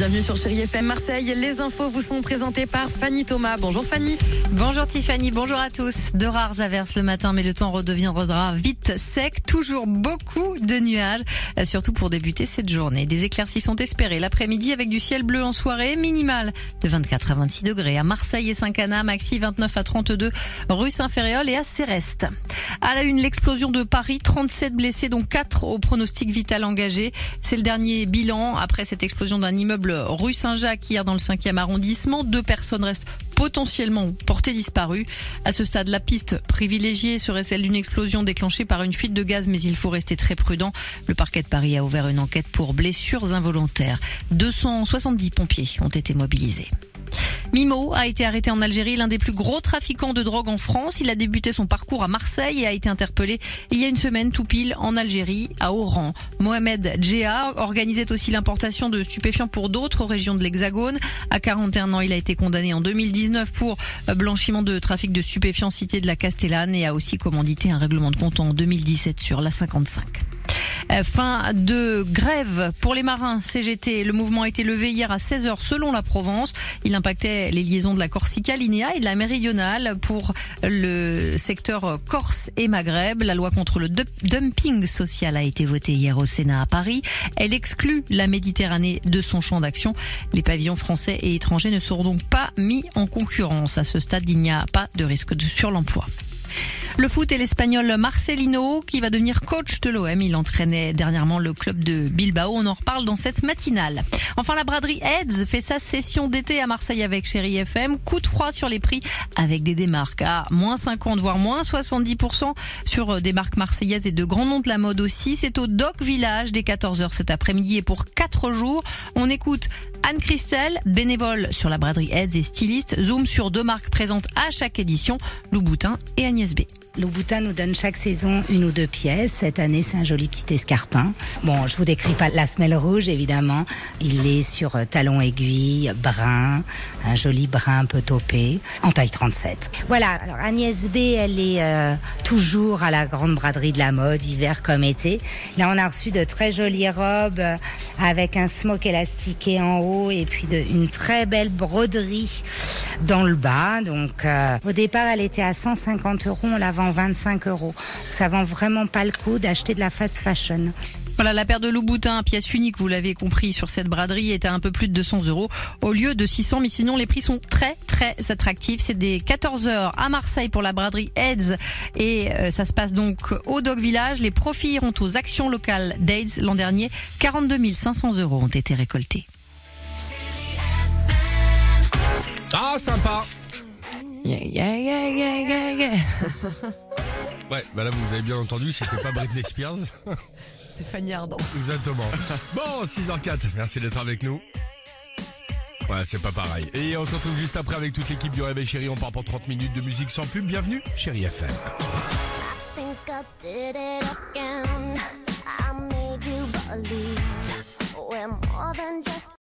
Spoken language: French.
Bienvenue sur Chérie FM Marseille. Les infos vous sont présentées par Fanny Thomas. Bonjour Fanny. Bonjour Tiffany, bonjour à tous. De rares averses le matin, mais le temps redeviendra vite sec. Toujours beaucoup de nuages, euh, surtout pour débuter cette journée. Des éclaircies sont espérées l'après-midi avec du ciel bleu en soirée, minimal de 24 à 26 degrés à Marseille et Saint-Cana, maxi 29 à 32 rue Saint-Féréol et à Céreste. À la une, l'explosion de Paris, 37 blessés, dont 4 au pronostic vital engagé. C'est le dernier bilan après cette explosion d'un immeuble rue Saint-Jacques hier dans le 5e arrondissement. Deux personnes restent potentiellement portées disparues. À ce stade, la piste privilégiée serait celle d'une explosion déclenchée par une fuite de gaz, mais il faut rester très prudent. Le parquet de Paris a ouvert une enquête pour blessures involontaires. 270 pompiers ont été mobilisés. Mimo a été arrêté en Algérie, l'un des plus gros trafiquants de drogue en France. Il a débuté son parcours à Marseille et a été interpellé il y a une semaine tout pile en Algérie, à Oran. Mohamed Djéa organisait aussi l'importation de stupéfiants pour d'autres régions de l'Hexagone. À 41 ans, il a été condamné en 2019 pour blanchiment de trafic de stupéfiants cité de la Castellane et a aussi commandité un règlement de compte en 2017 sur la 55. Euh, fin de grève pour les marins CGT. Le mouvement a été levé hier à 16h selon la Provence. Il impactait les liaisons de la Corsica, l'INEA et de la Méridionale pour le secteur Corse et Maghreb. La loi contre le dumping social a été votée hier au Sénat à Paris. Elle exclut la Méditerranée de son champ d'action. Les pavillons français et étrangers ne seront donc pas mis en concurrence. À ce stade, il n'y a pas de risque de sur l'emploi. Le foot et l'Espagnol Marcelino qui va devenir coach de l'OM. Il entraînait dernièrement le club de Bilbao. On en reparle dans cette matinale. Enfin, la braderie Heads fait sa session d'été à Marseille avec Chéri FM. Coup de froid sur les prix avec des démarques à moins 50 voire moins 70% sur des marques marseillaises et de grands noms de la mode aussi. C'est au Doc Village dès 14h cet après-midi et pour 4 jours. On écoute Anne Christelle, bénévole sur la braderie Heads et styliste. Zoom sur deux marques présentes à chaque édition, Louboutin et Agnès B. Louboutin nous donne chaque saison une ou deux pièces. Cette année, c'est un joli petit escarpin. Bon, je vous décris pas la semelle rouge, évidemment. Il est sur euh, talon aiguille, brun, un joli brun un peu topé, en taille 37. Voilà, alors Agnès B, elle est euh, toujours à la grande braderie de la mode, hiver comme été. Là, on a reçu de très jolies robes euh, avec un smoke élastiqué en haut et puis de, une très belle broderie dans le bas. Donc, au départ, elle était à 150 euros. On la 25 euros. Ça vend vraiment pas le coup d'acheter de la fast fashion. Voilà, la paire de Louboutin, pièce unique, vous l'avez compris, sur cette braderie est à un peu plus de 200 euros au lieu de 600. Mais sinon, les prix sont très, très attractifs. C'est des 14 heures à Marseille pour la braderie Aids et euh, ça se passe donc au Dog Village. Les profits iront aux actions locales d'Aids. L'an dernier, 42 500 euros ont été récoltés. Ah, sympa Yeah, yeah, yeah, yeah, yeah, Ouais, bah là vous avez bien entendu, c'était pas Britney Spears. C'était Fanny Ardant. Exactement. Bon, 6h04, merci d'être avec nous. Ouais, c'est pas pareil. Et on se retrouve juste après avec toute l'équipe du Réveil Chéri. On part pour 30 minutes de musique sans pub. Bienvenue, Chéri FM.